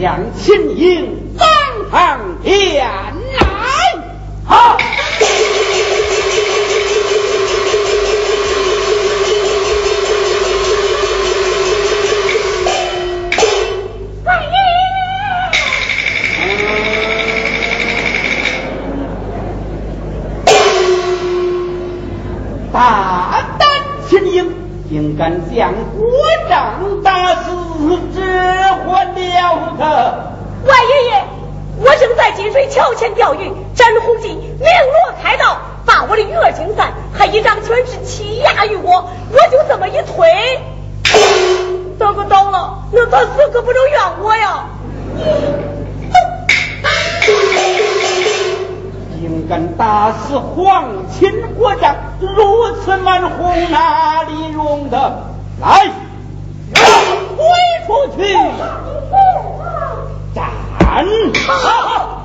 向秦英当堂天来。好。大胆秦英竟敢将国丈打死之了得？万爷爷，我正在金水桥前钓鱼，詹洪基明罗开道，把我的鱼儿惊散，还一张全是欺压于我，我就这么一推，他可倒了，那他死可不能怨我呀！竟敢打死皇亲国丈，如此蛮横，哪里容得？来，推出去！斩好好！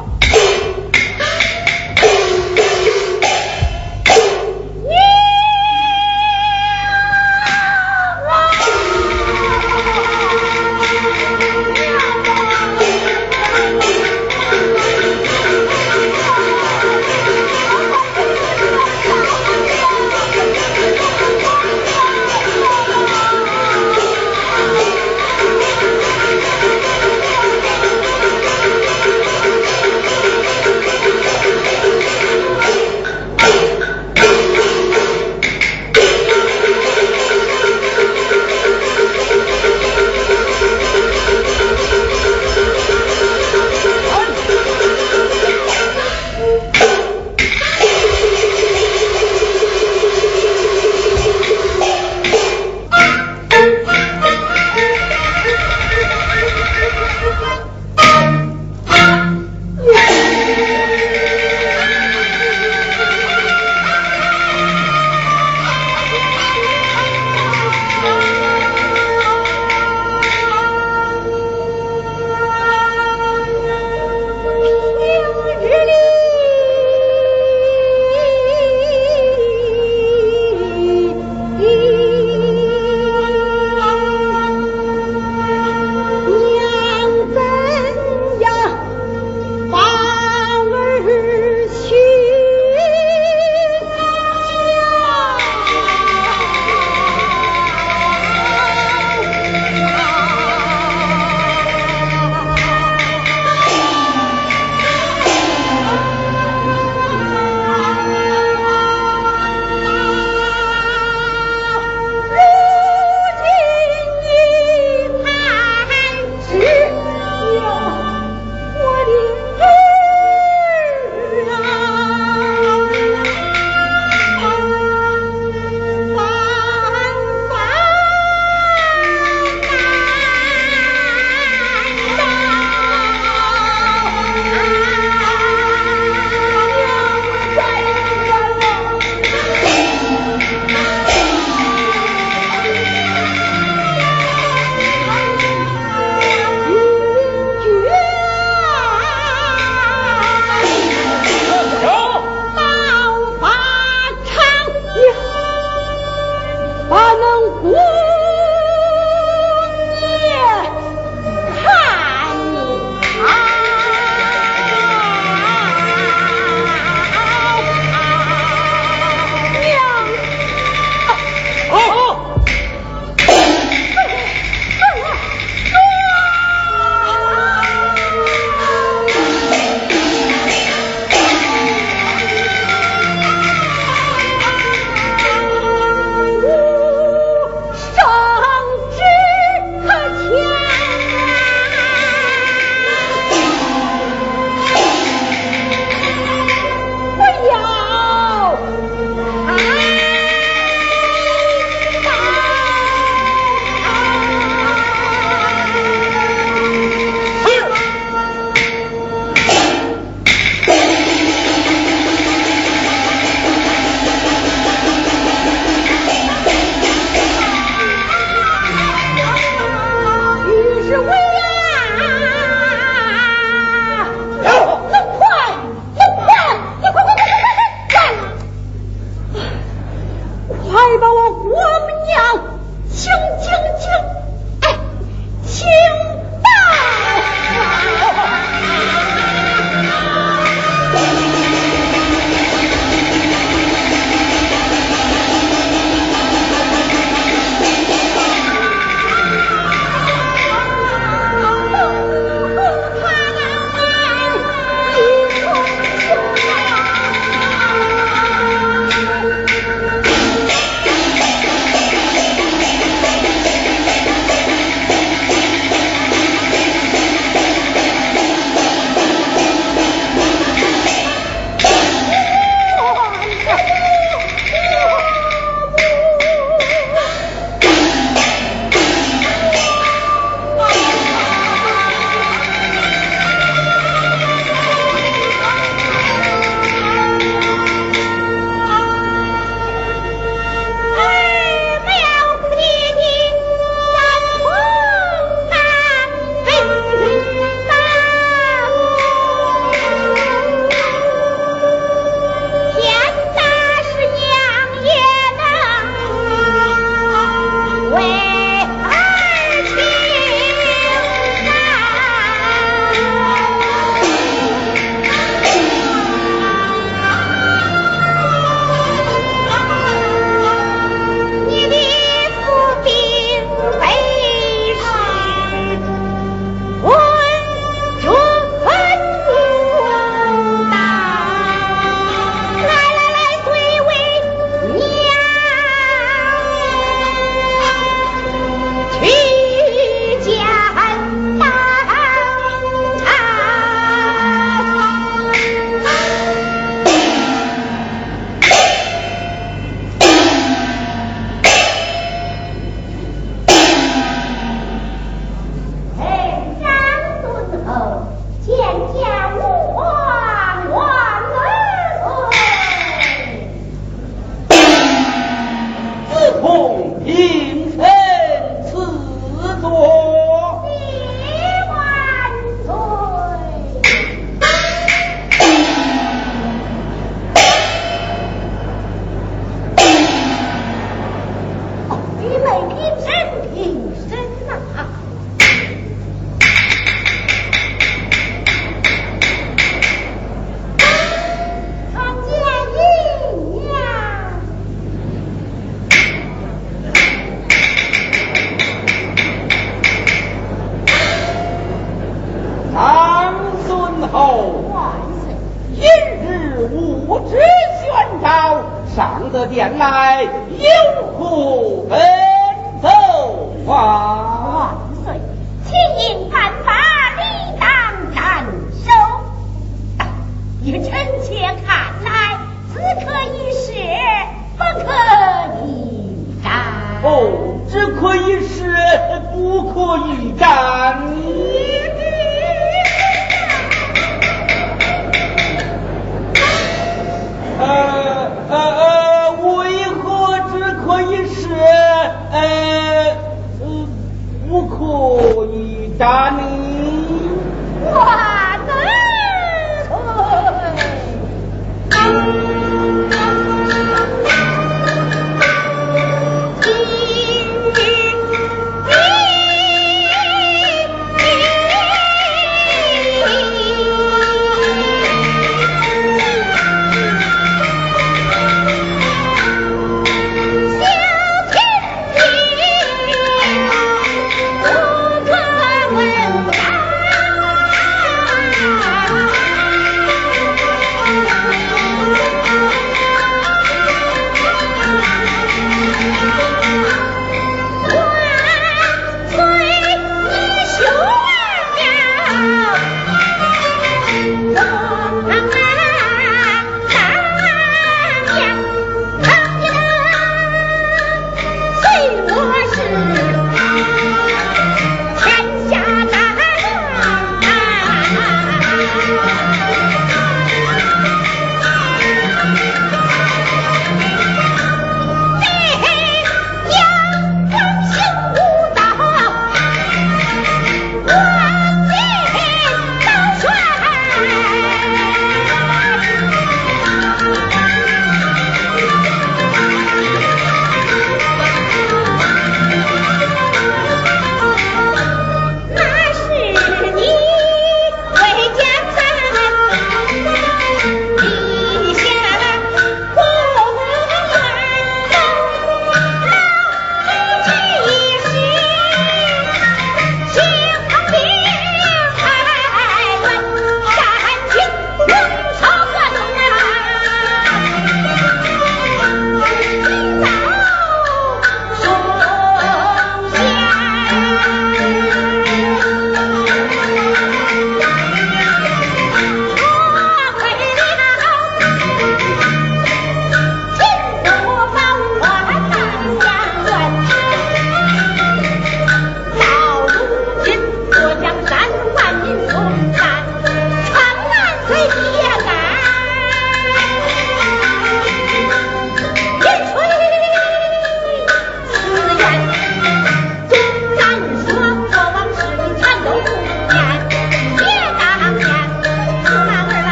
日无旨宣召，上得殿来有何奔走啊？万岁！请引犯法理当斩首。依臣妾看来，只可一试，不可一战。哦，只可以试，不可以战。 การ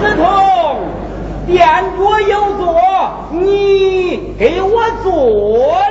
子彤，电波有座，你给我坐。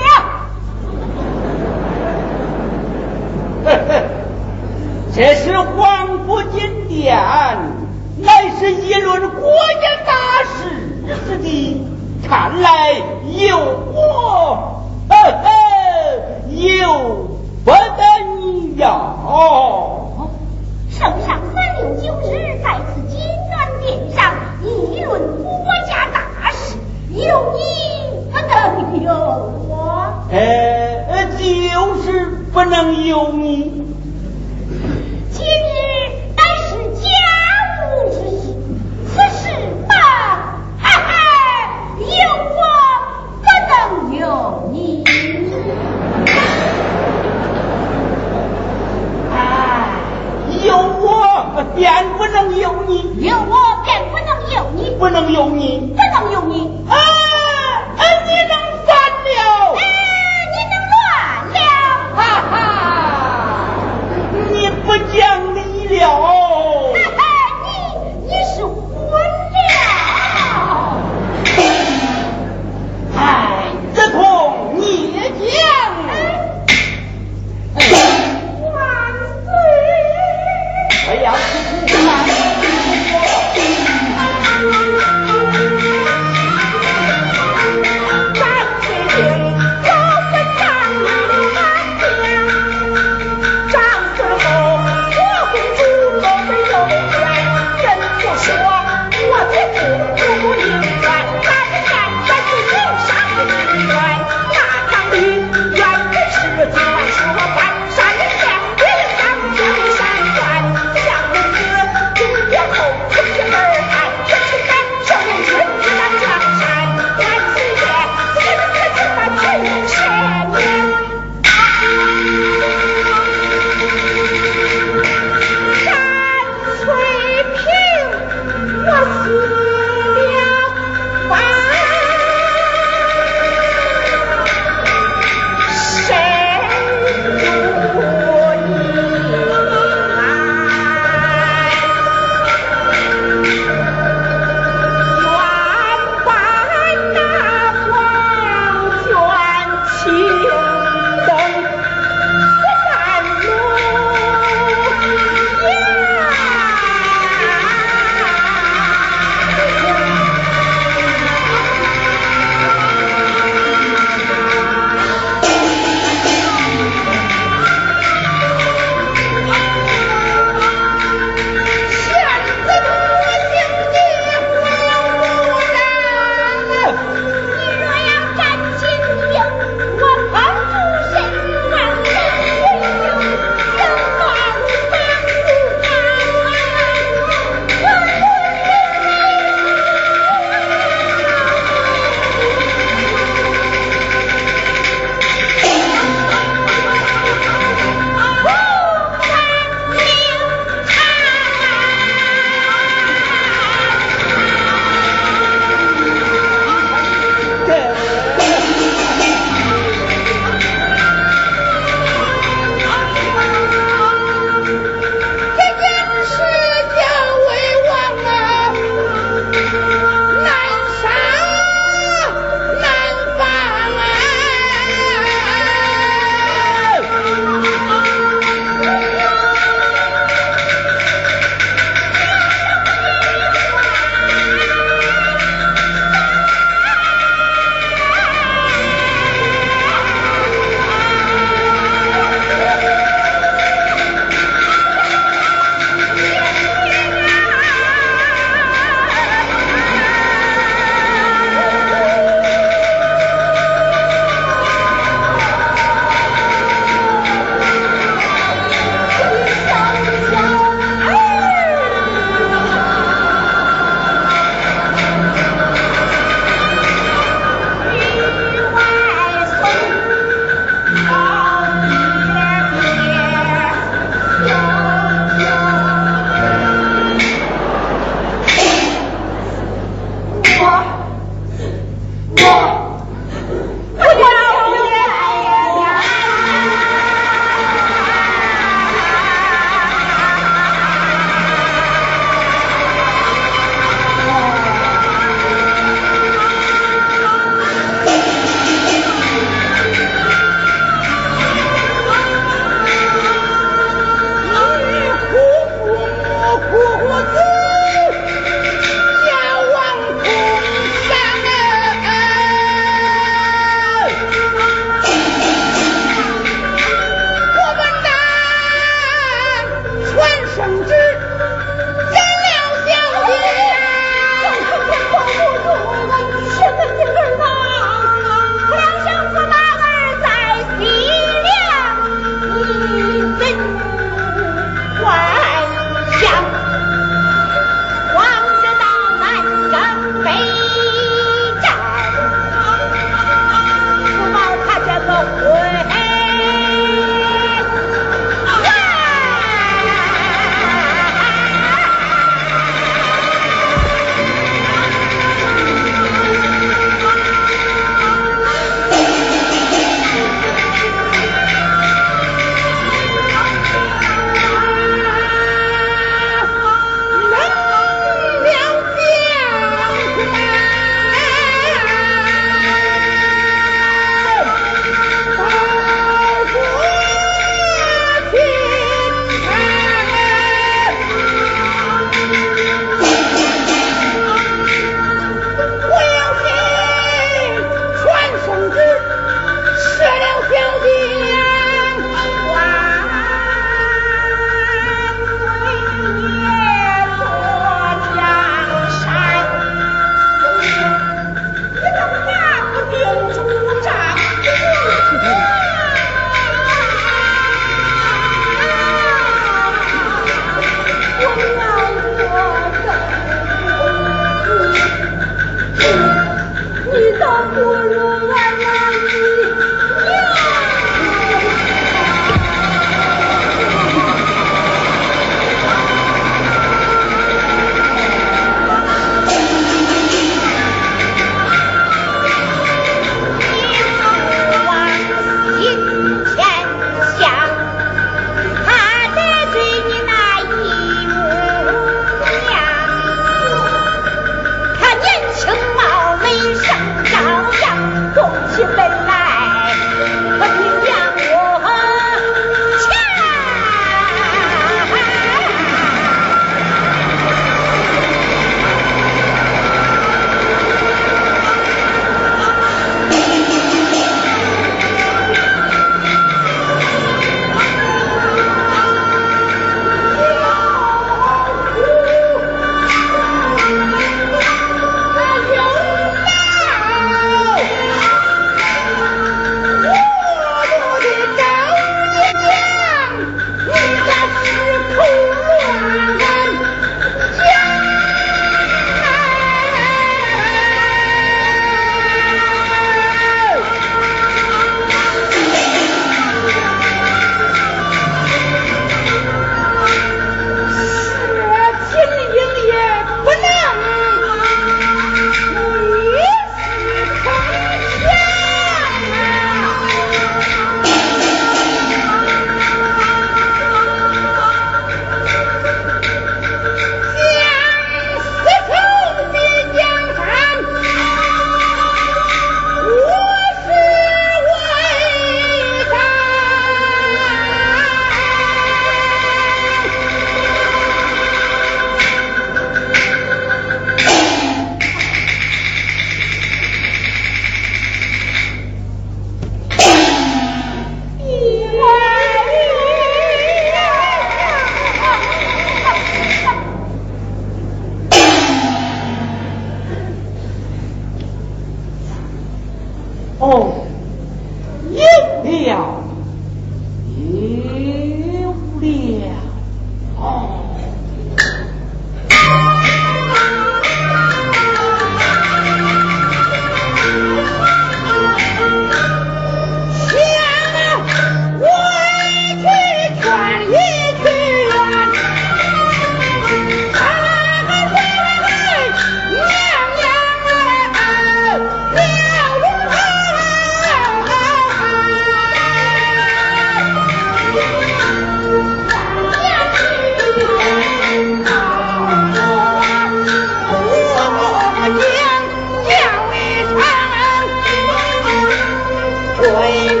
Bye.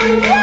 Thank you.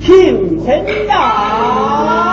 请神呀。